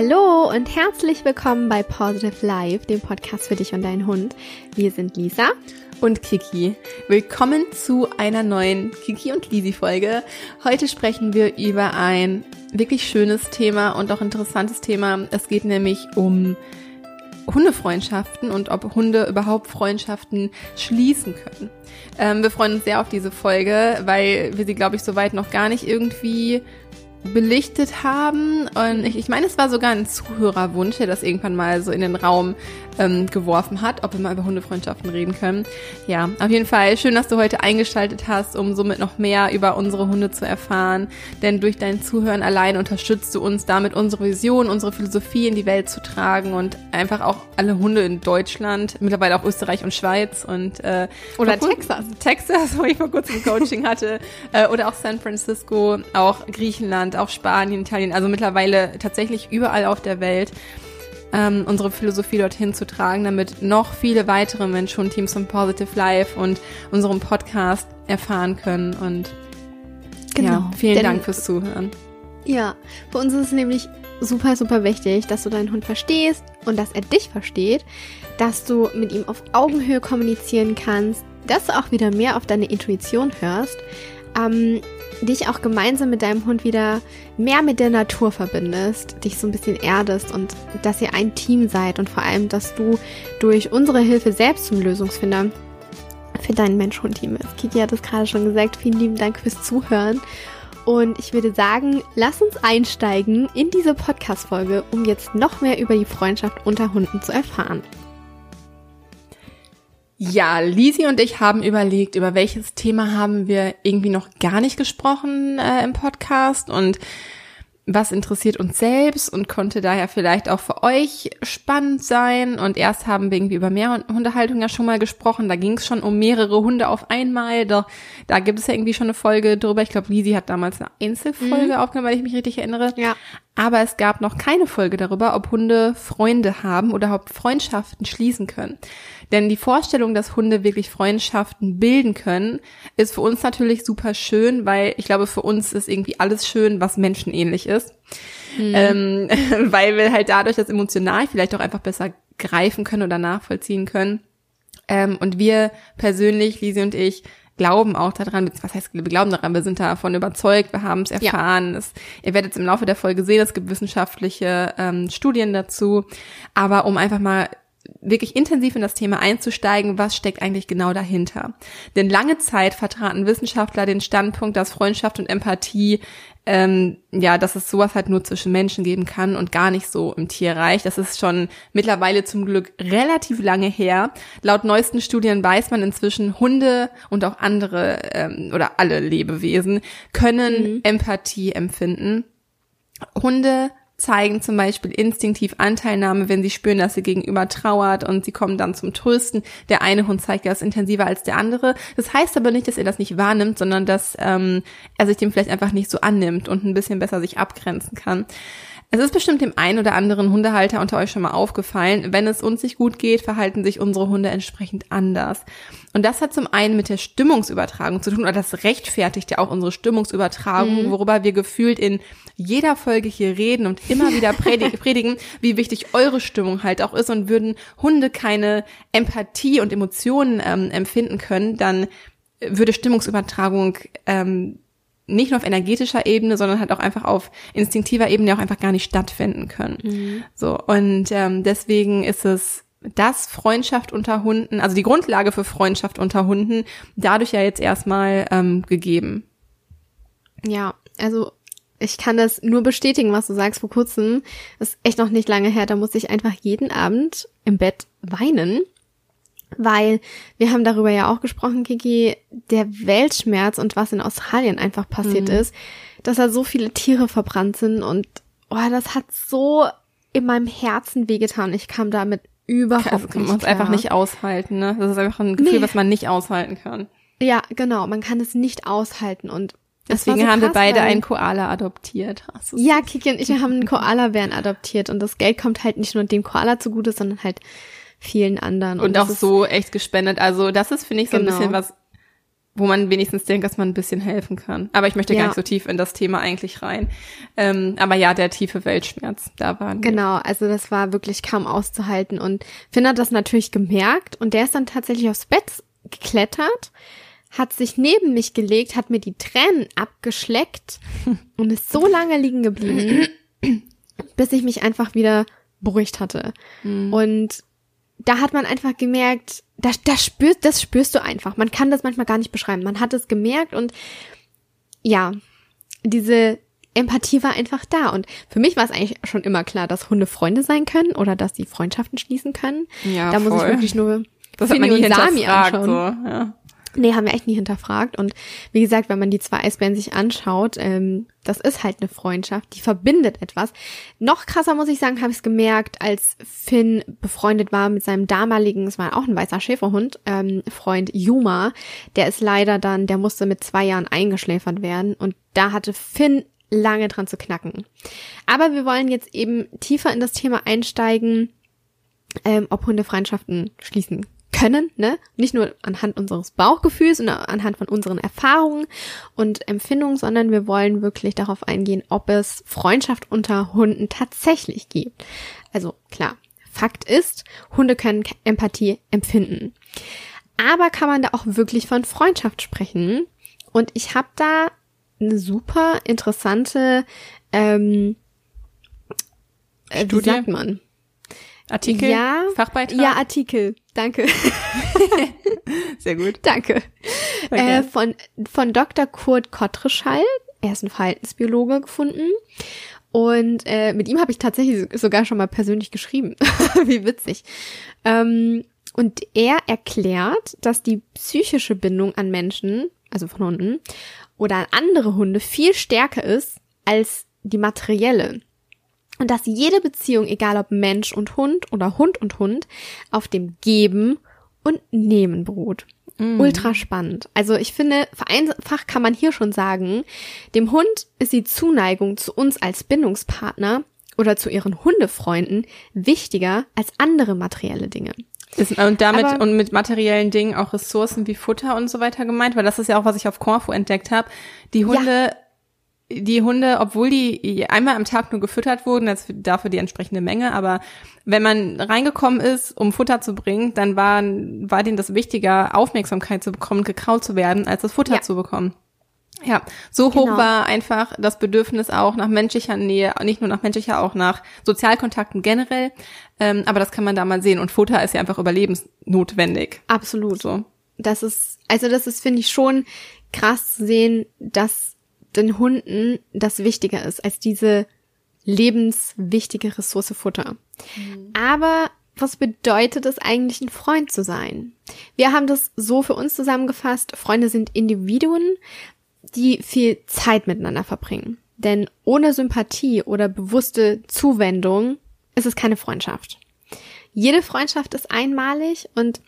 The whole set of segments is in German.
Hallo und herzlich willkommen bei Positive Life, dem Podcast für dich und deinen Hund. Wir sind Lisa und Kiki. Willkommen zu einer neuen Kiki und Lisi Folge. Heute sprechen wir über ein wirklich schönes Thema und auch interessantes Thema. Es geht nämlich um Hundefreundschaften und ob Hunde überhaupt Freundschaften schließen können. Ähm, wir freuen uns sehr auf diese Folge, weil wir sie, glaube ich, soweit noch gar nicht irgendwie belichtet haben. Und ich, ich meine, es war sogar ein Zuhörerwunsch, der das irgendwann mal so in den Raum ähm, geworfen hat, ob wir mal über Hundefreundschaften reden können. Ja, auf jeden Fall schön, dass du heute eingeschaltet hast, um somit noch mehr über unsere Hunde zu erfahren. Denn durch dein Zuhören allein unterstützt du uns damit, unsere Vision, unsere Philosophie in die Welt zu tragen und einfach auch alle Hunde in Deutschland, mittlerweile auch Österreich und Schweiz und äh, oder Texas. Texas, wo ich vor kurzem Coaching hatte, äh, oder auch San Francisco, auch Griechenland, auch Spanien, Italien, also mittlerweile tatsächlich überall auf der Welt ähm, unsere Philosophie dorthin zu tragen, damit noch viele weitere Menschen und Teams von Positive Life und unserem Podcast erfahren können. Und genau. ja, vielen Denn, Dank fürs Zuhören. Ja, für uns ist es nämlich super, super wichtig, dass du deinen Hund verstehst und dass er dich versteht, dass du mit ihm auf Augenhöhe kommunizieren kannst, dass du auch wieder mehr auf deine Intuition hörst. Ähm, dich auch gemeinsam mit deinem Hund wieder mehr mit der Natur verbindest, dich so ein bisschen erdest und dass ihr ein Team seid und vor allem, dass du durch unsere Hilfe selbst zum Lösungsfinder für dein Mensch-Hund-Team ist. Kiki hat es gerade schon gesagt. Vielen lieben Dank fürs Zuhören. Und ich würde sagen, lass uns einsteigen in diese Podcast-Folge, um jetzt noch mehr über die Freundschaft unter Hunden zu erfahren. Ja, Lisi und ich haben überlegt, über welches Thema haben wir irgendwie noch gar nicht gesprochen äh, im Podcast und was interessiert uns selbst und konnte daher vielleicht auch für euch spannend sein. Und erst haben wir irgendwie über mehr Hundehaltung ja schon mal gesprochen. Da ging es schon um mehrere Hunde auf einmal. Doch da gibt es ja irgendwie schon eine Folge drüber. Ich glaube, Lisi hat damals eine Einzelfolge mhm. aufgenommen, weil ich mich richtig erinnere. Ja. Aber es gab noch keine Folge darüber, ob Hunde Freunde haben oder ob Freundschaften schließen können. Denn die Vorstellung, dass Hunde wirklich Freundschaften bilden können, ist für uns natürlich super schön, weil ich glaube, für uns ist irgendwie alles schön, was menschenähnlich ist. Mhm. Ähm, weil wir halt dadurch das emotional vielleicht auch einfach besser greifen können oder nachvollziehen können. Ähm, und wir persönlich, Lisi und ich, glauben auch daran, was heißt, wir glauben daran, wir sind davon überzeugt, wir haben es erfahren. Ja. Es, ihr werdet es im Laufe der Folge sehen, es gibt wissenschaftliche ähm, Studien dazu. Aber um einfach mal wirklich intensiv in das Thema einzusteigen, was steckt eigentlich genau dahinter. Denn lange Zeit vertraten Wissenschaftler den Standpunkt, dass Freundschaft und Empathie, ähm, ja, dass es sowas halt nur zwischen Menschen geben kann und gar nicht so im Tierreich. Das ist schon mittlerweile zum Glück relativ lange her. Laut neuesten Studien weiß man inzwischen, Hunde und auch andere ähm, oder alle Lebewesen können mhm. Empathie empfinden. Hunde zeigen zum Beispiel instinktiv Anteilnahme, wenn sie spüren, dass sie gegenüber trauert und sie kommen dann zum Trösten. Der eine Hund zeigt das intensiver als der andere. Das heißt aber nicht, dass er das nicht wahrnimmt, sondern dass ähm, er sich dem vielleicht einfach nicht so annimmt und ein bisschen besser sich abgrenzen kann. Es ist bestimmt dem einen oder anderen Hundehalter unter euch schon mal aufgefallen, wenn es uns nicht gut geht, verhalten sich unsere Hunde entsprechend anders. Und das hat zum einen mit der Stimmungsübertragung zu tun, oder das rechtfertigt ja auch unsere Stimmungsübertragung, mhm. worüber wir gefühlt in jeder Folge hier reden und immer wieder predigen, wie wichtig eure Stimmung halt auch ist und würden Hunde keine Empathie und Emotionen ähm, empfinden können, dann würde Stimmungsübertragung ähm, nicht nur auf energetischer Ebene, sondern halt auch einfach auf instinktiver Ebene auch einfach gar nicht stattfinden können. Mhm. So und ähm, deswegen ist es das Freundschaft unter Hunden, also die Grundlage für Freundschaft unter Hunden, dadurch ja jetzt erstmal ähm, gegeben. Ja, also ich kann das nur bestätigen, was du sagst vor kurzem. Das ist echt noch nicht lange her. Da musste ich einfach jeden Abend im Bett weinen, weil wir haben darüber ja auch gesprochen, Kiki, der Weltschmerz und was in Australien einfach passiert mhm. ist, dass da so viele Tiere verbrannt sind und oh, das hat so in meinem Herzen wehgetan. Ich kam damit überhaupt also, kann man es einfach nicht aushalten, ne? Das ist einfach ein Gefühl, nee. was man nicht aushalten kann. Ja, genau, man kann es nicht aushalten und Deswegen so haben krass, wir beide einen Koala adoptiert. Ja, Kiki und ich wir haben einen Koala-Bären adoptiert und das Geld kommt halt nicht nur dem Koala zugute, sondern halt vielen anderen. Und, und auch so echt gespendet. Also das ist, finde ich, so genau. ein bisschen was wo man wenigstens denkt, dass man ein bisschen helfen kann. Aber ich möchte Ja. gar nicht so tief in das Thema eigentlich rein. Ähm, aber ja, der tiefe Weltschmerz, da waren wir. Genau, also das war wirklich kaum auszuhalten. Und Finn hat das natürlich gemerkt und der ist dann tatsächlich aufs Bett geklettert, hat sich neben mich gelegt, hat mir die Tränen abgeschleckt und ist so lange liegen geblieben, bis ich mich einfach wieder beruhigt hatte. Und da hat man einfach gemerkt, das, das, spürst, das spürst du einfach. Man kann das manchmal gar nicht beschreiben. Man hat es gemerkt und ja, diese Empathie war einfach da. Und für mich war es eigentlich schon immer klar, dass Hunde Freunde sein können oder dass sie Freundschaften schließen können. Ja, da muss ich voll. wirklich nur Das hat man nie und Sami anschauen. so, ja. Nee, haben wir echt nie hinterfragt. Und wie gesagt, wenn man die zwei Eisbären sich anschaut, ähm, das ist halt eine Freundschaft, die verbindet etwas. Noch krasser muss ich sagen, habe ich es gemerkt, als Finn befreundet war mit seinem damaligen, es war auch ein weißer Schäferhund, ähm, Freund Yuma. Der ist leider dann, der musste mit zwei Jahren eingeschläfert werden. Und da hatte Finn lange dran zu knacken. Aber wir wollen jetzt eben tiefer in das Thema einsteigen, ähm, ob Hunde Freundschaften schließen können, ne? Nicht nur anhand unseres Bauchgefühls und anhand von unseren Erfahrungen und Empfindungen, sondern wir wollen wirklich darauf eingehen, ob es Freundschaft unter Hunden tatsächlich gibt. Also klar, Fakt ist, Hunde können Empathie empfinden. Aber kann man da auch wirklich von Freundschaft sprechen? Und ich habe da eine super interessante, ähm, äh, wie Studie? sagt man? Artikel, Ja. Fachbeitrag. Ja, Artikel. Danke. sehr gut. Danke. Äh, von, von Dr. Kurt Kottreschall. Er ist ein Verhaltensbiologe gefunden. Und äh, mit ihm habe ich tatsächlich so- sogar schon mal persönlich geschrieben. Wie witzig. Ähm, und er erklärt, dass die psychische Bindung an Menschen, also von Hunden, oder an andere Hunde viel stärker ist als die materielle. Und dass jede Beziehung, egal ob Mensch und Hund oder Hund und Hund, auf dem Geben und Nehmen beruht. Ultra spannend. Also ich finde, vereinfacht kann man hier schon sagen, dem Hund ist die Zuneigung zu uns als Bindungspartner oder zu ihren Hundefreunden wichtiger als andere materielle Dinge. Ist, und damit Aber- und mit materiellen Dingen auch Ressourcen wie Futter und so weiter gemeint, weil das ist ja auch, was ich auf Corfu entdeckt habe. Die Hunde, die Hunde, obwohl die einmal am Tag nur gefüttert wurden, das dafür die entsprechende Menge, aber wenn man reingekommen ist, um Futter zu bringen, dann war, war denen das wichtiger, Aufmerksamkeit zu bekommen, gekraut zu werden, als das Futter Ja. zu bekommen. Ja, so hoch Genau. war einfach das Bedürfnis auch nach menschlicher Nähe, nicht nur nach menschlicher, auch nach Sozialkontakten generell. Ähm, aber das kann man da mal sehen. Und Futter ist ja einfach überlebensnotwendig. Absolut. So. Das ist, also das ist, finde ich, schon krass zu sehen, dass den Hunden das wichtiger ist als diese lebenswichtige Ressource Futter. Aber was bedeutet es eigentlich, ein Freund zu sein? Wir haben das so für uns zusammengefasst. Freunde sind Individuen, die viel Zeit miteinander verbringen. Denn ohne Sympathie oder bewusste Zuwendung ist es keine Freundschaft. Jede Freundschaft ist einmalig und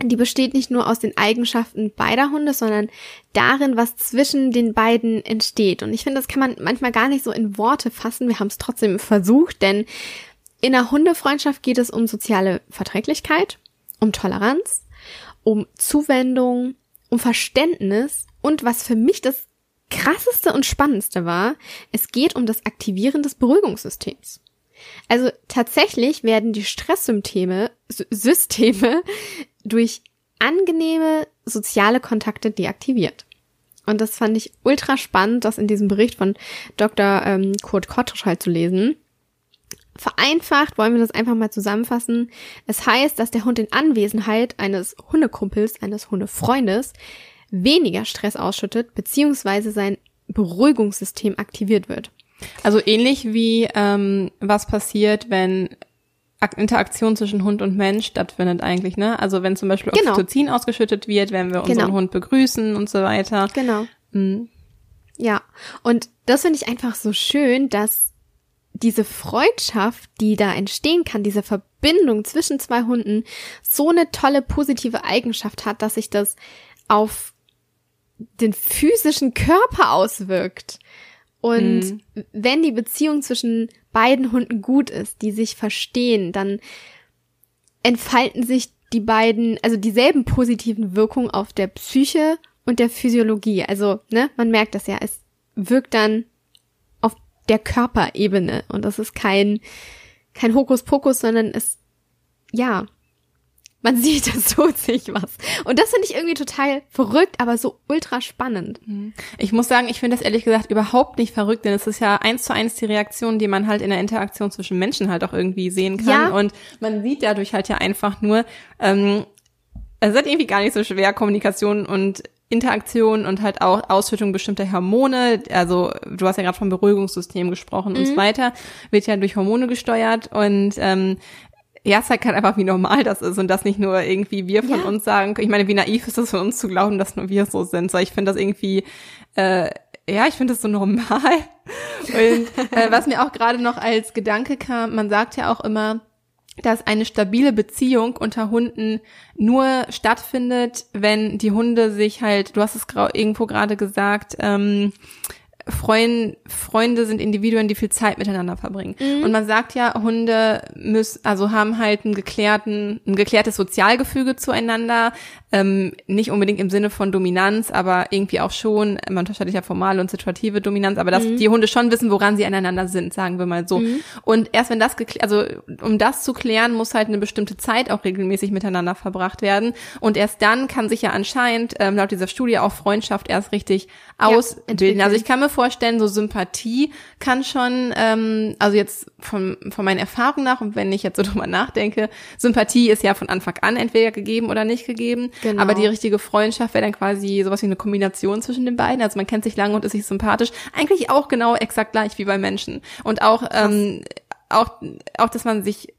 die besteht nicht nur aus den Eigenschaften beider Hunde, sondern darin, was zwischen den beiden entsteht. Und ich finde, das kann man manchmal gar nicht so in Worte fassen. Wir haben es trotzdem versucht, denn in einer Hundefreundschaft geht es um soziale Verträglichkeit, um Toleranz, um Zuwendung, um Verständnis und was für mich das krasseste und spannendste war, es geht um das Aktivieren des Beruhigungssystems. Also tatsächlich werden die Stresssymptome, Sy- Systeme durch angenehme soziale Kontakte deaktiviert. Und das fand ich ultra spannend, das in diesem Bericht von Dr. Ähm, Kurt Kottreschall zu lesen. Vereinfacht wollen wir das einfach mal zusammenfassen. Es heißt, dass der Hund in Anwesenheit eines Hundekumpels, eines Hundefreundes weniger Stress ausschüttet, beziehungsweise sein Beruhigungssystem aktiviert wird. Also ähnlich wie ähm, was passiert, wenn Interaktion zwischen Hund und Mensch stattfindet eigentlich, ne? Also wenn zum Beispiel Genau. Oxytocin ausgeschüttet wird, wenn wir unseren Genau. Hund begrüßen und so weiter. Genau. Mhm. Ja, und das finde ich einfach so schön, dass diese Freundschaft, die da entstehen kann, diese Verbindung zwischen zwei Hunden, so eine tolle positive Eigenschaft hat, dass sich das auf den physischen Körper auswirkt. Und wenn die Beziehung zwischen beiden Hunden gut ist, die sich verstehen, dann entfalten sich die beiden, also dieselben positiven Wirkungen auf der Psyche und der Physiologie. Also, ne, man merkt das ja, es wirkt dann auf der Körperebene und das ist kein, kein Hokuspokus, sondern es, ja, man sieht, es tut sich was. Und das finde ich irgendwie total verrückt, aber so ultra spannend. Mhm. Ich muss sagen, ich finde das ehrlich gesagt überhaupt nicht verrückt, denn es ist ja eins zu eins die Reaktion, die man halt in der Interaktion zwischen Menschen halt auch irgendwie sehen kann. Ja. Und man sieht dadurch halt ja einfach nur, ähm, es ist irgendwie gar nicht so schwer, Kommunikation und Interaktion und halt auch Ausschüttung bestimmter Hormone, also du hast ja gerade vom Beruhigungssystem gesprochen mhm. und so weiter, wird ja durch Hormone gesteuert und ähm, ja, es zeigt halt einfach, wie normal das ist und das nicht nur irgendwie wir von ja. uns sagen. Ich meine, wie naiv ist es von uns zu glauben, dass nur wir so sind. So, ich finde das irgendwie, äh, ja, ich finde das so normal. Und äh, was mir auch gerade noch als Gedanke kam, man sagt ja auch immer, dass eine stabile Beziehung unter Hunden nur stattfindet, wenn die Hunde sich halt, du hast es irgendwo gerade gesagt, ähm, Freund, Freunde sind Individuen, die viel Zeit miteinander verbringen. Mhm. Und man sagt ja, Hunde müssen, also haben halt einen geklärten, ein geklärtes Sozialgefüge zueinander, ähm, nicht unbedingt im Sinne von Dominanz, aber irgendwie auch schon, man unterscheidet ja formale und situative Dominanz, aber dass mhm. die Hunde schon wissen, woran sie aneinander sind, sagen wir mal so. Mhm. Und erst wenn das geklärt, also um das zu klären, muss halt eine bestimmte Zeit auch regelmäßig miteinander verbracht werden. Und erst dann kann sich ja anscheinend, ähm, laut dieser Studie, auch Freundschaft erst richtig ausbilden. Ja, also ich kann mir vorstellen, so Sympathie kann schon, ähm, also jetzt von, von meinen Erfahrungen nach und wenn ich jetzt so drüber nachdenke, Sympathie ist ja von Anfang an entweder gegeben oder nicht gegeben. Genau. Aber die richtige Freundschaft wäre dann quasi sowas wie eine Kombination zwischen den beiden. Also man kennt sich lange und ist sich sympathisch. Eigentlich auch genau exakt gleich wie bei Menschen. Und auch, ähm, auch, auch, dass man sich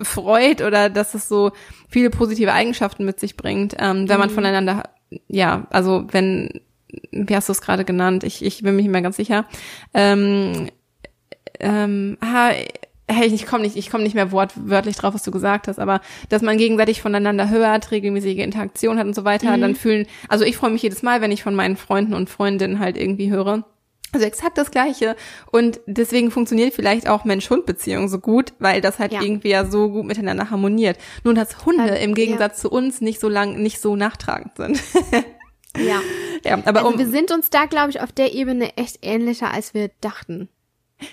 freut oder dass es so viele positive Eigenschaften mit sich bringt, ähm, wenn mhm. man voneinander, ja, also wenn wie hast du es gerade genannt? Ich, ich bin mich nicht mehr ganz sicher. Ähm, ähm, ha, hey, ich komme nicht, ich komme nicht mehr wortwörtlich drauf, was du gesagt hast, aber dass man gegenseitig voneinander hört, regelmäßige Interaktion hat und so weiter, mhm. dann fühlen, also ich freue mich jedes Mal, wenn ich von meinen Freunden und Freundinnen halt irgendwie höre. Also exakt das Gleiche. Und deswegen funktioniert vielleicht auch Mensch-Hund-Beziehung so gut, weil das halt ja. irgendwie ja so gut miteinander harmoniert. Nun, dass Hunde also, im Gegensatz ja. zu uns nicht so lang, nicht so nachtragend sind. Ja. ja aber also um, wir sind uns da, glaube ich, auf der Ebene echt ähnlicher, als wir dachten.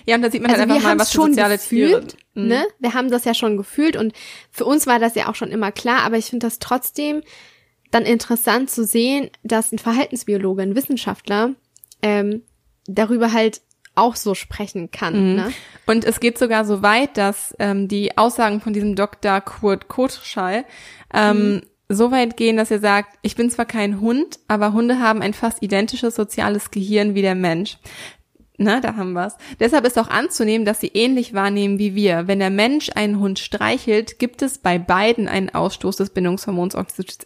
Ja, und da sieht man halt also halt einfach mal, was schon soziale gefühlt, Tiere. Ne? Wir haben das ja schon gefühlt und für uns war das ja auch schon immer klar, aber ich finde das trotzdem dann interessant zu sehen, dass ein Verhaltensbiologe, ein Wissenschaftler ähm, darüber halt auch so sprechen kann. Mhm. Ne? Und es geht sogar so weit, dass ähm, die Aussagen von diesem Dr. Kurt Kotschall ähm, mhm so weit gehen, dass er sagt, ich bin zwar kein Hund, aber Hunde haben ein fast identisches soziales Gehirn wie der Mensch. Na, da haben wir's. Deshalb ist auch anzunehmen, dass sie ähnlich wahrnehmen wie wir. Wenn der Mensch einen Hund streichelt, gibt es bei beiden einen Ausstoß des Bindungshormons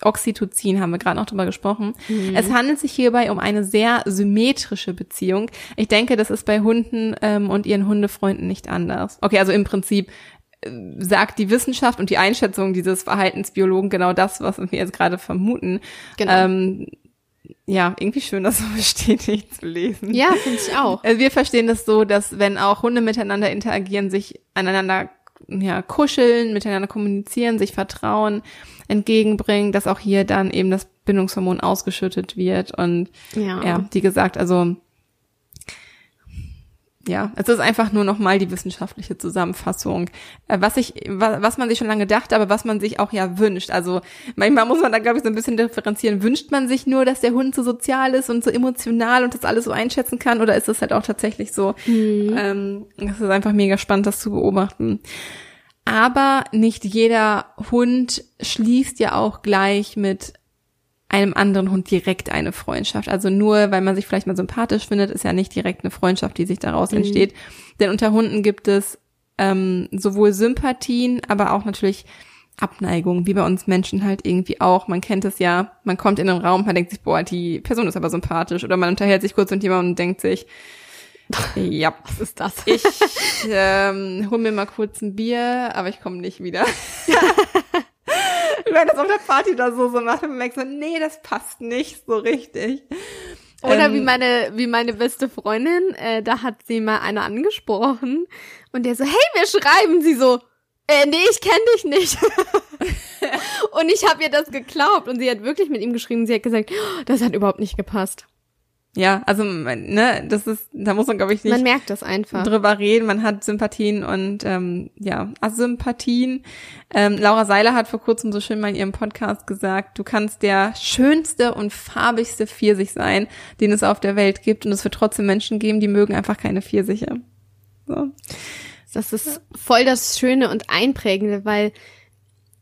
Oxytocin, haben wir gerade noch drüber gesprochen. Mhm. Es handelt sich hierbei um eine sehr symmetrische Beziehung. Ich denke, das ist bei Hunden ähm, und ihren Hundefreunden nicht anders. Okay, also im Prinzip sagt die Wissenschaft und die Einschätzung dieses Verhaltensbiologen genau das, was wir jetzt gerade vermuten. Genau. Ähm, ja, irgendwie schön, das so bestätigt zu lesen. Ja, finde ich auch. Also wir verstehen das so, dass wenn auch Hunde miteinander interagieren, sich aneinander ja, kuscheln, miteinander kommunizieren, sich Vertrauen entgegenbringen, dass auch hier dann eben das Bindungshormon ausgeschüttet wird. Und ja, ja wie gesagt, also ja, es ist einfach nur nochmal die wissenschaftliche Zusammenfassung. Äh, was ich, was man sich schon lange dachte, aber was man sich auch ja wünscht. Also manchmal muss man da, glaube ich, so ein bisschen differenzieren. Wünscht man sich nur, dass der Hund so sozial ist und so emotional und das alles so einschätzen kann? Oder ist das halt auch tatsächlich so? Mhm. Ähm, das ist einfach mega spannend, das zu beobachten. Aber nicht jeder Hund schließt ja auch gleich mit einem anderen Hund direkt eine Freundschaft. Also nur, weil man sich vielleicht mal sympathisch findet, ist ja nicht direkt eine Freundschaft, die sich daraus mhm. entsteht. Denn unter Hunden gibt es ähm, sowohl Sympathien, aber auch natürlich Abneigung, wie bei uns Menschen halt irgendwie auch. Man kennt es ja, man kommt in einen Raum, man denkt sich, boah, die Person ist aber sympathisch. Oder man unterhält sich kurz mit jemandem und denkt sich, ja, was ist das? Ich ähm, hol mir mal kurz ein Bier, aber ich komme nicht wieder. wenn das auf der Party da so so macht und merkt so, nee, das passt nicht so richtig. Oder ähm, wie meine, wie meine beste Freundin, äh, da hat sie mal einer angesprochen und der so, hey, wir schreiben sie so, äh, nee, ich kenn dich nicht. und ich habe ihr das geglaubt und sie hat wirklich mit ihm geschrieben. Sie hat gesagt, oh, das hat überhaupt nicht gepasst. Ja, also ne, das ist, da muss man glaube ich nicht man merkt das einfach drüber reden. Man hat Sympathien und ähm, ja, Asympathien. Ähm, Laura Seiler hat vor kurzem so schön mal in ihrem Podcast gesagt: Du kannst der schönste und farbigste Pfirsich sein, den es auf der Welt gibt, und es wird trotzdem Menschen geben, die mögen einfach keine Pfirsiche. So. Das ist voll das Schöne und Einprägende, weil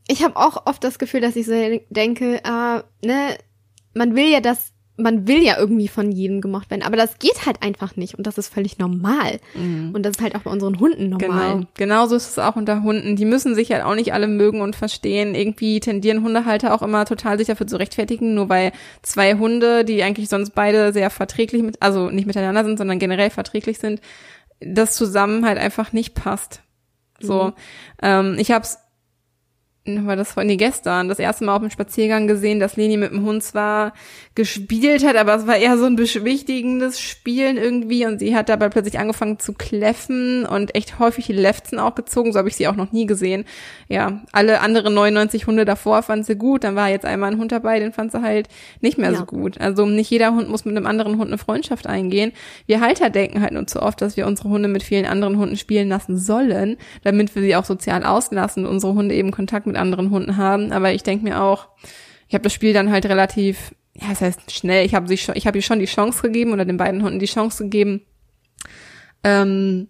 ich habe auch oft das Gefühl, dass ich so denke, ah, ne, man will ja das man will ja irgendwie von jedem gemocht werden, aber das geht halt einfach nicht und das ist völlig normal. Mhm. Und das ist halt auch bei unseren Hunden normal. Genau, genauso ist es auch unter Hunden. Die müssen sich halt auch nicht alle mögen und verstehen. Irgendwie tendieren Hundehalter auch immer total sich dafür zu rechtfertigen, nur weil zwei Hunde, die eigentlich sonst beide sehr verträglich mit, also nicht miteinander sind, sondern generell verträglich sind, das zusammen halt einfach nicht passt. So, mhm. ähm, ich habe es war das vor nee, gestern, das erste Mal auf dem Spaziergang gesehen, dass Leni mit dem Hund zwar gespielt hat, aber es war eher so ein beschwichtigendes Spielen irgendwie und sie hat dabei plötzlich angefangen zu kläffen und echt häufig die Lefzen auch gezogen, so habe ich sie auch noch nie gesehen. Ja, alle anderen 99 Hunde davor fand sie gut, dann war jetzt einmal ein Hund dabei, den fand sie halt nicht mehr ja. so gut. Also nicht jeder Hund muss mit einem anderen Hund eine Freundschaft eingehen. Wir Halter denken halt nur zu oft, dass wir unsere Hunde mit vielen anderen Hunden spielen lassen sollen, damit wir sie auch sozial auslassen und unsere Hunde eben Kontakt mit anderen Hunden haben. Aber ich denke mir auch, ich habe das Spiel dann halt relativ, ja, das heißt schnell, ich habe ich habe ihr schon die Chance gegeben oder den beiden Hunden die Chance gegeben, ähm,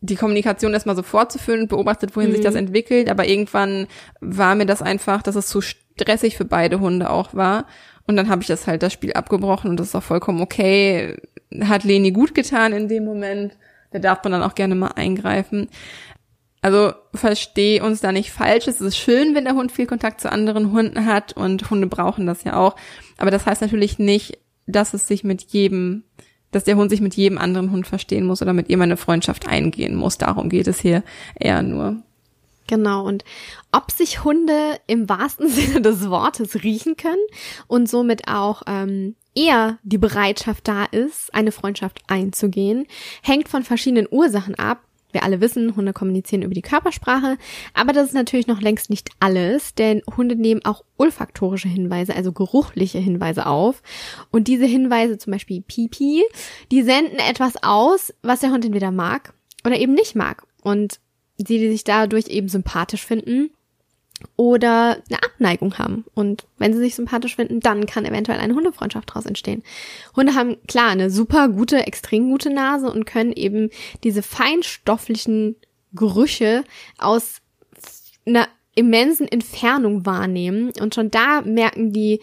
die Kommunikation erstmal so fortzuführen beobachtet, wohin mhm. sich das entwickelt. Aber irgendwann war mir das einfach, dass es zu stressig für beide Hunde auch war. Und dann habe ich das halt das Spiel abgebrochen und das ist auch vollkommen okay. Hat Leni gut getan in dem Moment. Da darf man dann auch gerne mal eingreifen. Also verstehe uns da nicht falsch. Es ist schön, wenn der Hund viel Kontakt zu anderen Hunden hat und Hunde brauchen das ja auch. Aber das heißt natürlich nicht, dass es sich mit jedem, dass der Hund sich mit jedem anderen Hund verstehen muss oder mit ihm eine Freundschaft eingehen muss. Darum geht es hier eher nur. Genau, und ob sich Hunde im wahrsten Sinne des Wortes riechen können und somit auch ähm, eher die Bereitschaft da ist, eine Freundschaft einzugehen, hängt von verschiedenen Ursachen ab, wir alle wissen, Hunde kommunizieren über die Körpersprache, aber das ist natürlich noch längst nicht alles, denn Hunde nehmen auch olfaktorische Hinweise, also geruchliche Hinweise auf. Und diese Hinweise, zum Beispiel Pipi, die senden etwas aus, was der Hund entweder mag oder eben nicht mag. Und sie, die sich dadurch eben sympathisch finden oder eine Abneigung haben. Und wenn sie sich sympathisch finden, dann kann eventuell eine Hundefreundschaft daraus entstehen. Hunde haben klar eine super gute, extrem gute Nase und können eben diese feinstofflichen Gerüche aus einer immensen Entfernung wahrnehmen. Und schon da merken die,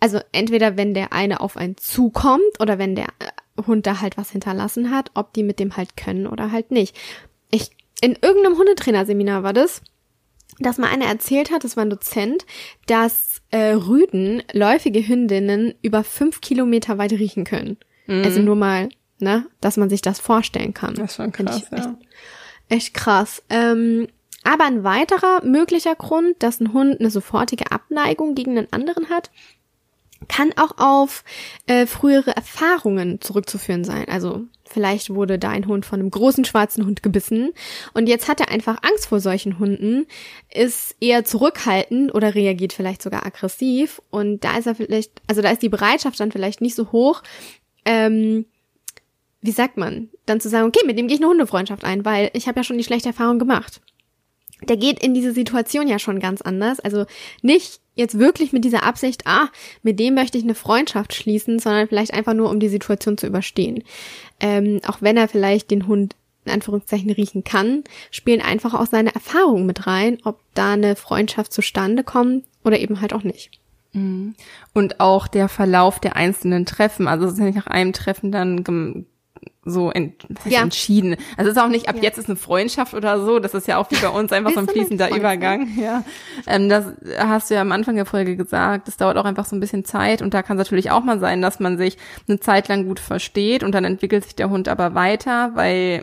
also entweder wenn der eine auf einen zukommt oder wenn der äh, Hund da halt was hinterlassen hat, ob die mit dem halt können oder halt nicht. Ich, in irgendeinem Hundetrainerseminar war das, dass mal einer erzählt hat, das war ein Dozent, dass äh, Rüden läufige Hündinnen über fünf Kilometer weit riechen können. Mhm. Also nur mal, ne, dass man sich das vorstellen kann. Das ist schon krass, echt, ja. Echt krass. Ähm, aber ein weiterer möglicher Grund, dass ein Hund eine sofortige Abneigung gegen einen anderen hat, kann auch auf äh, frühere Erfahrungen zurückzuführen sein. Also vielleicht wurde da ein Hund von einem großen schwarzen Hund gebissen und jetzt hat er einfach Angst vor solchen Hunden, ist eher zurückhaltend oder reagiert vielleicht sogar aggressiv und da ist er vielleicht, also da ist die Bereitschaft dann vielleicht nicht so hoch, ähm, wie sagt man, dann zu sagen, okay, mit dem gehe ich eine Hundefreundschaft ein, weil ich habe ja schon die schlechte Erfahrung gemacht. Der geht in diese Situation ja schon ganz anders. Also nicht jetzt wirklich mit dieser Absicht, ah, mit dem möchte ich eine Freundschaft schließen, sondern vielleicht einfach nur, um die Situation zu überstehen. Ähm, auch wenn er vielleicht den Hund in Anführungszeichen riechen kann, spielen einfach auch seine Erfahrungen mit rein, ob da eine Freundschaft zustande kommt oder eben halt auch nicht. Mhm. Und auch der Verlauf der einzelnen Treffen. Also es ist ja nicht nach einem Treffen dann so ent, ja. entschieden. Also es ist auch nicht, ab ja. jetzt ist eine Freundschaft oder so. Das ist ja auch wie bei uns einfach so ein fließender Übergang. Ja. Ähm, das hast du ja am Anfang der Folge gesagt. Das dauert auch einfach so ein bisschen Zeit und da kann es natürlich auch mal sein, dass man sich eine Zeit lang gut versteht und dann entwickelt sich der Hund aber weiter, weil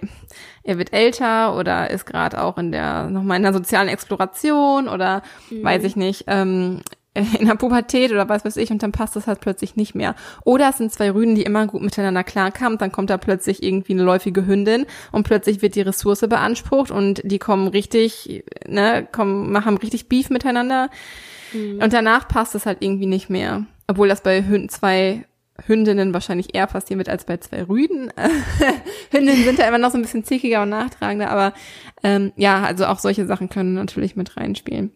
er wird älter oder ist gerade auch in der nochmal in der sozialen Exploration oder mhm. weiß ich nicht. Ähm, in der Pubertät oder was weiß ich und dann passt das halt plötzlich nicht mehr. Oder es sind zwei Rüden, die immer gut miteinander klarkamen, dann kommt da plötzlich irgendwie eine läufige Hündin und plötzlich wird die Ressource beansprucht und die kommen richtig, ne, kommen, machen richtig Beef miteinander. Mhm. Und danach passt es halt irgendwie nicht mehr. Obwohl das bei Hünden, zwei Hündinnen wahrscheinlich eher passieren wird als bei zwei Rüden. Hündinnen sind ja immer noch so ein bisschen zickiger und nachtragender, aber ähm, ja, also auch solche Sachen können natürlich mit reinspielen.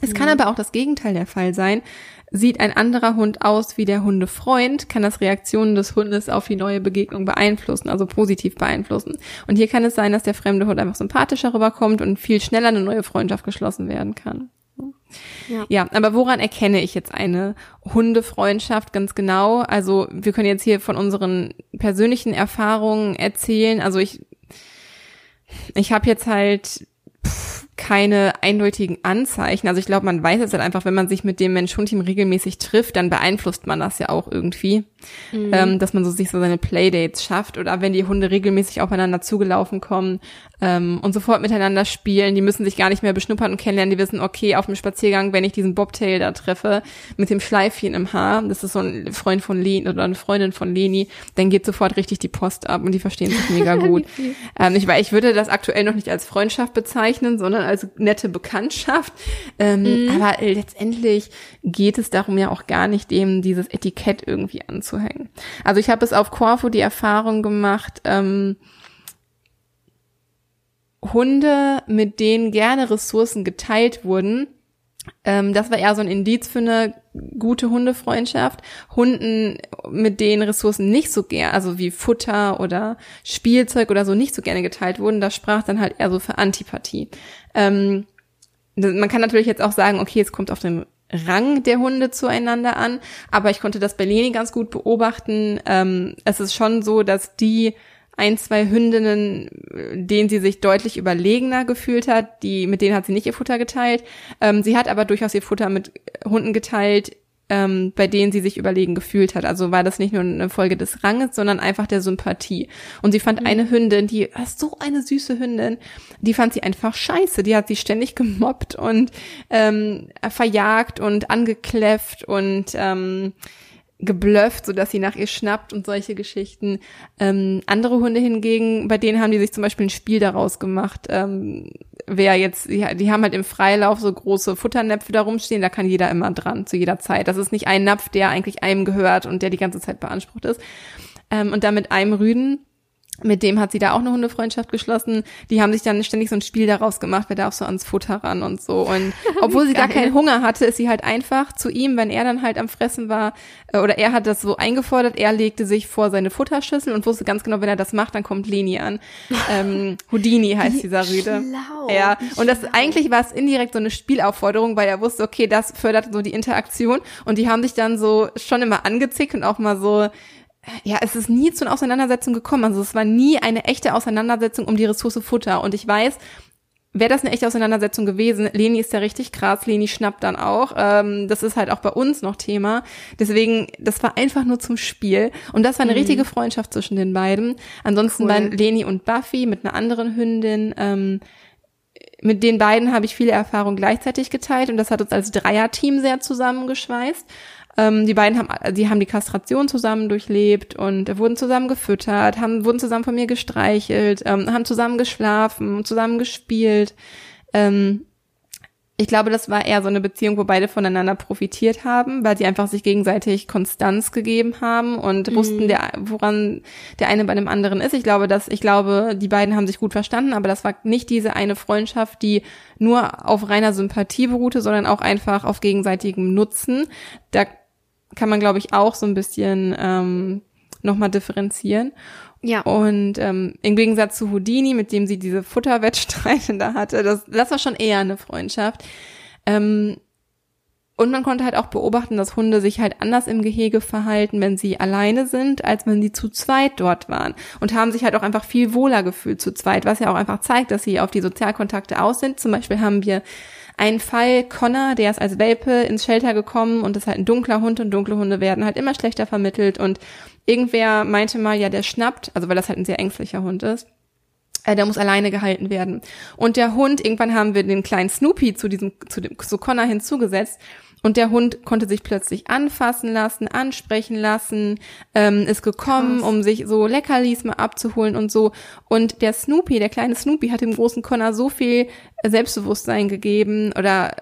Es kann mhm. aber auch das Gegenteil der Fall sein. Sieht ein anderer Hund aus wie der Hundefreund, kann das Reaktionen des Hundes auf die neue Begegnung beeinflussen, also positiv beeinflussen. Und hier kann es sein, dass der fremde Hund einfach sympathischer rüberkommt und viel schneller eine neue Freundschaft geschlossen werden kann. Ja. ja, aber woran erkenne ich jetzt eine Hundefreundschaft ganz genau? Also wir können jetzt hier von unseren persönlichen Erfahrungen erzählen. Also ich, ich habe jetzt halt keine eindeutigen Anzeichen. Also ich glaube, man weiß es halt einfach, wenn man sich mit dem Mensch-Hund-Team regelmäßig trifft, dann beeinflusst man das ja auch irgendwie, mhm. ähm, dass man so sich so seine Playdates schafft oder wenn die Hunde regelmäßig aufeinander zugelaufen kommen ähm, und sofort miteinander spielen, die müssen sich gar nicht mehr beschnuppern und kennenlernen, die wissen, okay, auf dem Spaziergang, wenn ich diesen Bobtail da treffe mit dem Schleifchen im Haar, das ist so ein Freund von Leni oder eine Freundin von Leni, dann geht sofort richtig die Post ab und die verstehen sich mega gut. ähm, ich, weil ich würde das aktuell noch nicht als Freundschaft bezeichnen, sondern als nette Bekanntschaft. Ähm, mhm. Aber letztendlich geht es darum ja auch gar nicht, dem dieses Etikett irgendwie anzuhängen. Also ich habe es auf Corfu die Erfahrung gemacht, ähm, Hunde, mit denen gerne Ressourcen geteilt wurden, ähm, das war eher so ein Indiz für eine gute Hundefreundschaft. Hunden, mit denen Ressourcen nicht so gern, also wie Futter oder Spielzeug oder so nicht so gerne geteilt wurden, das sprach dann halt eher so für Antipathie. Ähm, man kann natürlich jetzt auch sagen, okay, es kommt auf den Rang der Hunde zueinander an, aber ich konnte das bei Leni ganz gut beobachten. Ähm, es ist schon so, dass die ein, zwei Hündinnen, denen sie sich deutlich überlegener gefühlt hat. Die, mit denen hat sie nicht ihr Futter geteilt. Ähm, sie hat aber durchaus ihr Futter mit Hunden geteilt, ähm, bei denen sie sich überlegen gefühlt hat. Also war das nicht nur eine Folge des Ranges, sondern einfach der Sympathie. Und sie fand mhm. eine Hündin, die ah, so eine süße Hündin, die fand sie einfach scheiße. Die hat sie ständig gemobbt und ähm, verjagt und angekläfft und ähm, geblufft, so dass sie nach ihr schnappt und solche Geschichten. Ähm, andere Hunde hingegen, bei denen haben die sich zum Beispiel ein Spiel daraus gemacht. Ähm, wer jetzt, die, die haben halt im Freilauf so große Futternäpfe da rumstehen, da kann jeder immer dran, zu jeder Zeit. Das ist nicht ein Napf, der eigentlich einem gehört und der die ganze Zeit beansprucht ist. Ähm, und da mit einem Rüden mit dem hat sie da auch eine Hundefreundschaft geschlossen. Die haben sich dann ständig so ein Spiel daraus gemacht, wer darf so ans Futter ran und so. Und obwohl sie gar keinen Hunger hatte, ist sie halt einfach zu ihm, wenn er dann halt am Fressen war, äh, oder er hat das so eingefordert, er legte sich vor seine Futterschüssel und wusste ganz genau, wenn er das macht, dann kommt Leni an. Ähm, Houdini heißt dieser Rüde. Schlau, ja, und das eigentlich war es indirekt so eine Spielaufforderung, weil er wusste, okay, das fördert so die Interaktion. Und die haben sich dann so schon immer angezickt und auch mal so ja, es ist nie zu einer Auseinandersetzung gekommen. Also es war nie eine echte Auseinandersetzung um die Ressource Futter. Und ich weiß, wäre das eine echte Auseinandersetzung gewesen, Leni ist ja richtig krass, Leni schnappt dann auch. Ähm, das ist halt auch bei uns noch Thema. Deswegen, das war einfach nur zum Spiel. Und das war eine mhm. richtige Freundschaft zwischen den beiden. Ansonsten cool. waren Leni und Buffy mit einer anderen Hündin. Ähm, mit den beiden habe ich viele Erfahrungen gleichzeitig geteilt und das hat uns als Dreierteam sehr zusammengeschweißt. Ähm, die beiden haben, die haben die Kastration zusammen durchlebt und wurden zusammen gefüttert, haben, wurden zusammen von mir gestreichelt, ähm, haben zusammen geschlafen, zusammen gespielt. Ähm, ich glaube, das war eher so eine Beziehung, wo beide voneinander profitiert haben, weil sie einfach sich gegenseitig Konstanz gegeben haben und mhm. wussten, der, woran der eine bei dem anderen ist. Ich glaube, dass, ich glaube, die beiden haben sich gut verstanden, aber das war nicht diese eine Freundschaft, die nur auf reiner Sympathie beruhte, sondern auch einfach auf gegenseitigem Nutzen. Da kann man, glaube ich, auch so ein bisschen ähm, nochmal differenzieren. Ja. Und ähm, im Gegensatz zu Houdini, mit dem sie diese Futterwettstreite da hatte, das, das war schon eher eine Freundschaft. Ähm, und man konnte halt auch beobachten, dass Hunde sich halt anders im Gehege verhalten, wenn sie alleine sind, als wenn sie zu zweit dort waren. Und haben sich halt auch einfach viel wohler gefühlt zu zweit, was ja auch einfach zeigt, dass sie auf die Sozialkontakte aus sind. Zum Beispiel haben wir ein Fall, Connor, der ist als Welpe ins Shelter gekommen und ist halt ein dunkler Hund und dunkle Hunde werden halt immer schlechter vermittelt und irgendwer meinte mal, ja, der schnappt, also weil das halt ein sehr ängstlicher Hund ist. Äh, der muss alleine gehalten werden. Und der Hund, irgendwann haben wir den kleinen Snoopy zu diesem, zu dem, zu Connor hinzugesetzt und der Hund konnte sich plötzlich anfassen lassen, ansprechen lassen, ähm, ist gekommen, Krass. um sich so Leckerlis mal abzuholen und so. Und der Snoopy, der kleine Snoopy, hat dem großen Connor so viel Selbstbewusstsein gegeben oder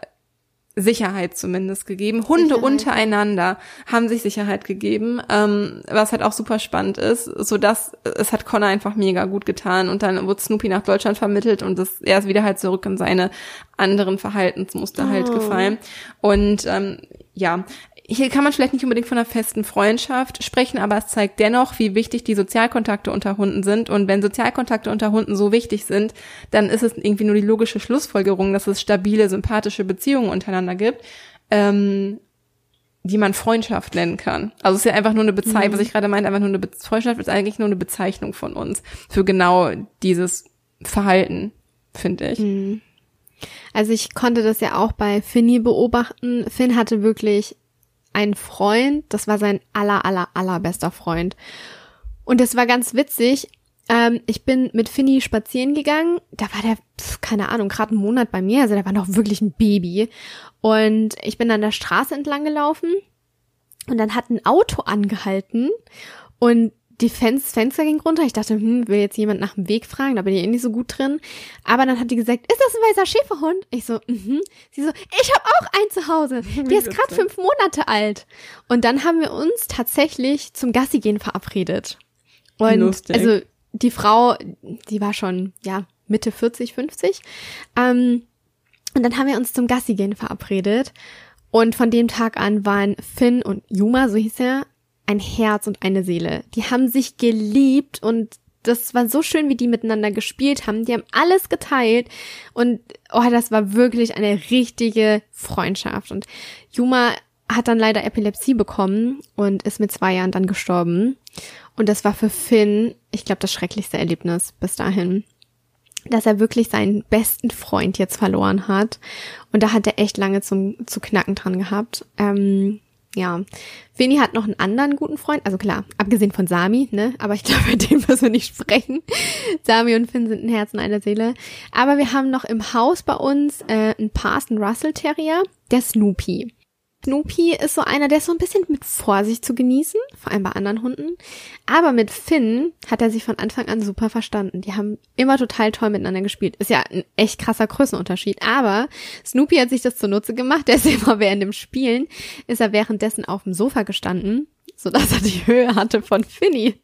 Sicherheit zumindest gegeben. Hunde Sicherheit. untereinander haben sich Sicherheit gegeben, ähm, was halt auch super spannend ist, so dass es hat Connor einfach mega gut getan und dann wurde Snoopy nach Deutschland vermittelt und das, er ist wieder halt zurück in seine anderen Verhaltensmuster halt oh. halt gefallen. Und ähm, ja, hier kann man vielleicht nicht unbedingt von einer festen Freundschaft sprechen, aber es zeigt dennoch, wie wichtig die Sozialkontakte unter Hunden sind. Und wenn Sozialkontakte unter Hunden so wichtig sind, dann ist es irgendwie nur die logische Schlussfolgerung, dass es stabile, sympathische Beziehungen untereinander gibt. Ähm, die man Freundschaft nennen kann. Also es ist ja einfach nur eine Bezeichnung, mhm. was ich gerade meinte, einfach nur eine Be Freundschaft ist eigentlich nur eine Bezeichnung von uns für genau dieses Verhalten, finde ich. Mhm. Also ich konnte das ja auch bei Finny beobachten. Finn hatte wirklich ein Freund, das war sein aller, aller, allerbester Freund. Und das war ganz witzig. Ähm, ich bin mit Finny spazieren gegangen. Da war der, pf, keine Ahnung, gerade einen Monat bei mir. Also der war noch wirklich ein Baby. Und ich bin an der Straße entlang gelaufen. Und dann hat ein Auto angehalten. Und die Fenster, Fenster ging runter. Ich dachte, hm, will jetzt jemand nach dem Weg fragen, da bin ich eh nicht so gut drin. Aber dann hat die gesagt, ist das ein weißer Schäferhund? Ich so, mhm. Sie so, ich habe auch einen zu Hause. Der ist gerade fünf Monate alt. Und dann haben wir uns tatsächlich zum Gassi gehen verabredet. Und Lustig. also die Frau, die war schon, ja, Mitte 40, 50. Ähm, und dann haben wir uns zum Gassi gehen verabredet. Und von dem Tag an waren Finn und Juma, so hieß er, ein Herz und eine Seele. Die haben sich geliebt und das war so schön, wie die miteinander gespielt haben. Die haben alles geteilt und oh, das war wirklich eine richtige Freundschaft. Und Juma hat dann leider Epilepsie bekommen und ist mit zwei Jahren dann gestorben. Und das war für Finn, ich glaube, das schrecklichste Erlebnis bis dahin. Dass er wirklich seinen besten Freund jetzt verloren hat. Und da hat er echt lange zum, zu knacken dran gehabt. Ähm, ja. Fini hat noch einen anderen guten Freund, also klar, abgesehen von Sami, ne, aber ich glaube, bei dem müssen wir nicht sprechen. Sami und Finn sind ein Herz und eine Seele. Aber wir haben noch im Haus bei uns äh, einen Parson Russell Terrier, der Snoopy. Snoopy ist so einer, der ist so ein bisschen mit Vorsicht zu genießen, vor allem bei anderen Hunden. Aber mit Finn hat er sich von Anfang an super verstanden. Die haben immer total toll miteinander gespielt. Ist ja ein echt krasser Größenunterschied. Aber Snoopy hat sich das zunutze gemacht. Der ist immer während dem Spielen, ist er währenddessen auf dem Sofa gestanden, sodass er die Höhe hatte von Finny.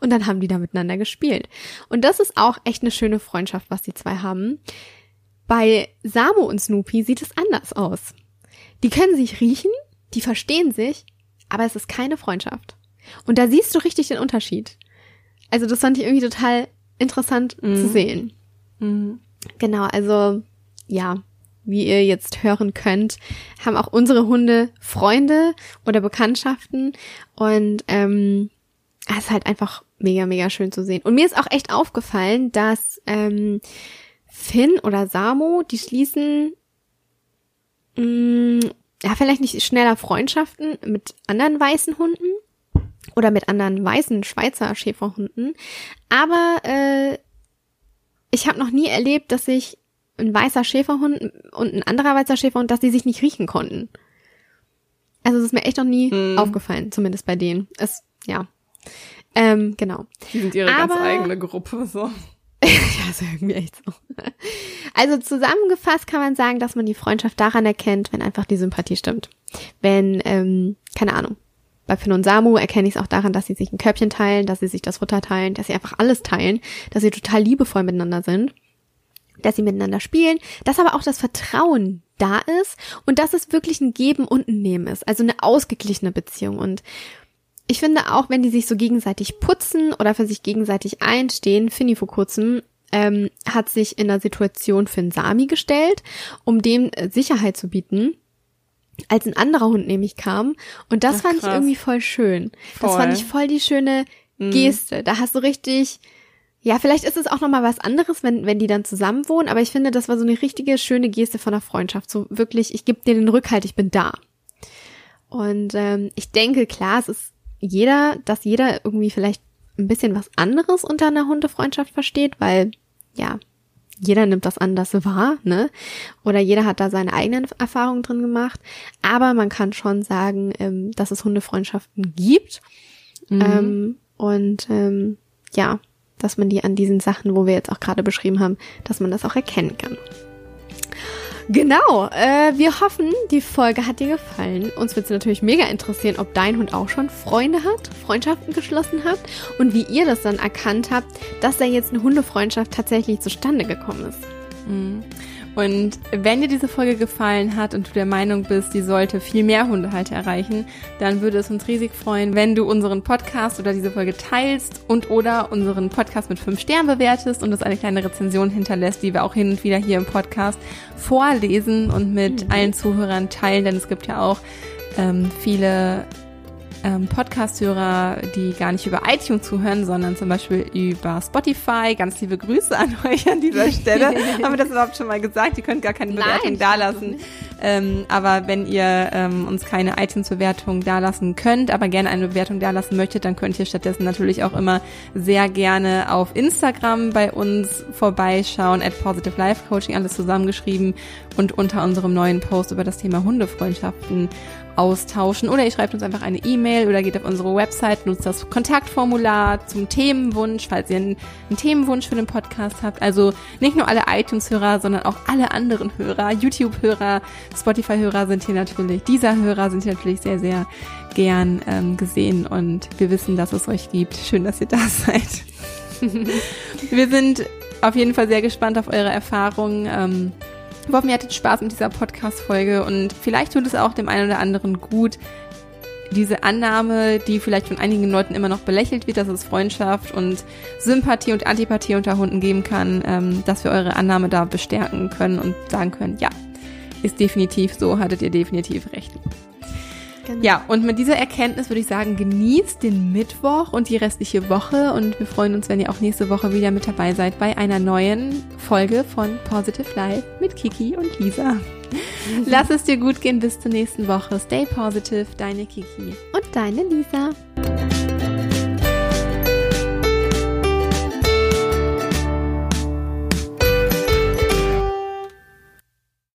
Und dann haben die da miteinander gespielt. Und das ist auch echt eine schöne Freundschaft, was die zwei haben. Bei Samo und Snoopy sieht es anders aus. Die können sich riechen, die verstehen sich, aber es ist keine Freundschaft. Und da siehst du richtig den Unterschied. Also das fand ich irgendwie total interessant mhm. zu sehen. Mhm. Genau, also ja, wie ihr jetzt hören könnt, haben auch unsere Hunde Freunde oder Bekanntschaften und ähm, es ist halt einfach mega, mega schön zu sehen. Und mir ist auch echt aufgefallen, dass ähm, Finn oder Samo, die schließen mh, mm, ja, vielleicht nicht schneller Freundschaften mit anderen weißen Hunden oder mit anderen weißen Schweizer Schäferhunden, aber äh, ich habe noch nie erlebt, dass sich ein weißer Schäferhund und ein anderer weißer Schäferhund, dass die sich nicht riechen konnten. Also es ist mir echt noch nie hm. aufgefallen, zumindest bei denen. Es, ja. Ähm, genau. Die sind ihre Aber, ganz eigene Gruppe, so. ja, ist irgendwie echt so. Also zusammengefasst kann man sagen, dass man die Freundschaft daran erkennt, wenn einfach die Sympathie stimmt. Wenn, ähm, keine Ahnung, bei Finn und Samu erkenne ich es auch daran, dass sie sich ein Körbchen teilen, dass sie sich das Futter teilen, dass sie einfach alles teilen, dass sie total liebevoll miteinander sind, dass sie miteinander spielen, dass aber auch das Vertrauen da ist und dass es wirklich ein Geben und ein Nehmen ist, also eine ausgeglichene Beziehung und ich finde auch, wenn die sich so gegenseitig putzen oder für sich gegenseitig einstehen, Finny vor kurzem ähm, hat sich in der Situation für einen Sami gestellt, um dem äh, Sicherheit zu bieten, als ein anderer Hund nämlich kam. Und das Ach, fand krass. ich irgendwie voll schön. Voll. Das fand ich voll die schöne mhm. Geste. Mhm. Da hast du richtig, ja, vielleicht ist es auch nochmal was anderes, wenn, wenn die dann zusammen wohnen, aber ich finde, das war so eine richtige schöne Geste von der Freundschaft. So wirklich, ich gebe dir den Rückhalt, ich bin da. Und ähm, ich denke, klar, es ist jeder, dass jeder irgendwie vielleicht ein bisschen was anderes unter einer Hundefreundschaft versteht, weil ja, jeder nimmt das anders wahr, ne? Oder jeder hat da seine eigenen Erfahrungen drin gemacht. Aber man kann schon sagen, ähm, dass es Hundefreundschaften gibt. Mhm. Ähm, und ähm, ja, dass man die an diesen Sachen, wo wir jetzt auch gerade beschrieben haben, dass man das auch erkennen kann. Genau, äh, wir hoffen, die Folge hat dir gefallen. Uns wird es natürlich mega interessieren, ob dein Hund auch schon Freunde hat, Freundschaften geschlossen hat und wie ihr das dann erkannt habt, dass da jetzt eine Hundefreundschaft tatsächlich zustande gekommen ist. Mhm. Und wenn dir diese Folge gefallen hat und du der Meinung bist, die sollte viel mehr Hundehalter erreichen, dann würde es uns riesig freuen, wenn du unseren Podcast oder diese Folge teilst und oder unseren Podcast mit fünf Sternen bewertest und uns eine kleine Rezension hinterlässt, die wir auch hin und wieder hier im Podcast vorlesen und mit mhm. allen Zuhörern teilen, denn es gibt ja auch ähm, viele ähm, Podcast-Hörer, die gar nicht über iTunes zuhören, sondern zum Beispiel über Spotify. Ganz liebe Grüße an euch an dieser Stelle. Haben wir das überhaupt schon mal gesagt? Ihr könnt gar keine Bewertung Nein, dalassen. Ähm, aber wenn ihr ähm, uns keine iTunes-Bewertung dalassen könnt, aber gerne eine Bewertung dalassen möchtet, dann könnt ihr stattdessen natürlich auch immer sehr gerne auf Instagram bei uns vorbeischauen, at Positive Life Coaching, alles zusammengeschrieben und unter unserem neuen Post über das Thema Hundefreundschaften austauschen oder ihr schreibt uns einfach eine E-Mail oder geht auf unsere Website, nutzt das Kontaktformular zum Themenwunsch, falls ihr einen, einen Themenwunsch für den Podcast habt. Also nicht nur alle iTunes-Hörer, sondern auch alle anderen Hörer, YouTube-Hörer, Spotify-Hörer sind hier natürlich, dieser Hörer sind hier natürlich sehr, sehr gern ähm, gesehen und wir wissen, dass es euch gibt. Schön, dass ihr da seid. wir sind auf jeden Fall sehr gespannt auf eure Erfahrungen. Ähm, wir hoffen, ihr hattet Spaß mit dieser Podcast-Folge und vielleicht tut es auch dem einen oder anderen gut, diese Annahme, die vielleicht von einigen Leuten immer noch belächelt wird, dass es Freundschaft und Sympathie und Antipathie unter Hunden geben kann, ähm, dass wir eure Annahme da bestärken können und sagen können, ja, ist definitiv so, hattet ihr definitiv recht. Genau. Ja, und mit dieser Erkenntnis würde ich sagen, genießt den Mittwoch und die restliche Woche und wir freuen uns, wenn ihr auch nächste Woche wieder mit dabei seid bei einer neuen Folge von Positive Life mit Kiki und Lisa. Lass es dir gut gehen bis zur nächsten Woche. Stay positive, deine Kiki und deine Lisa.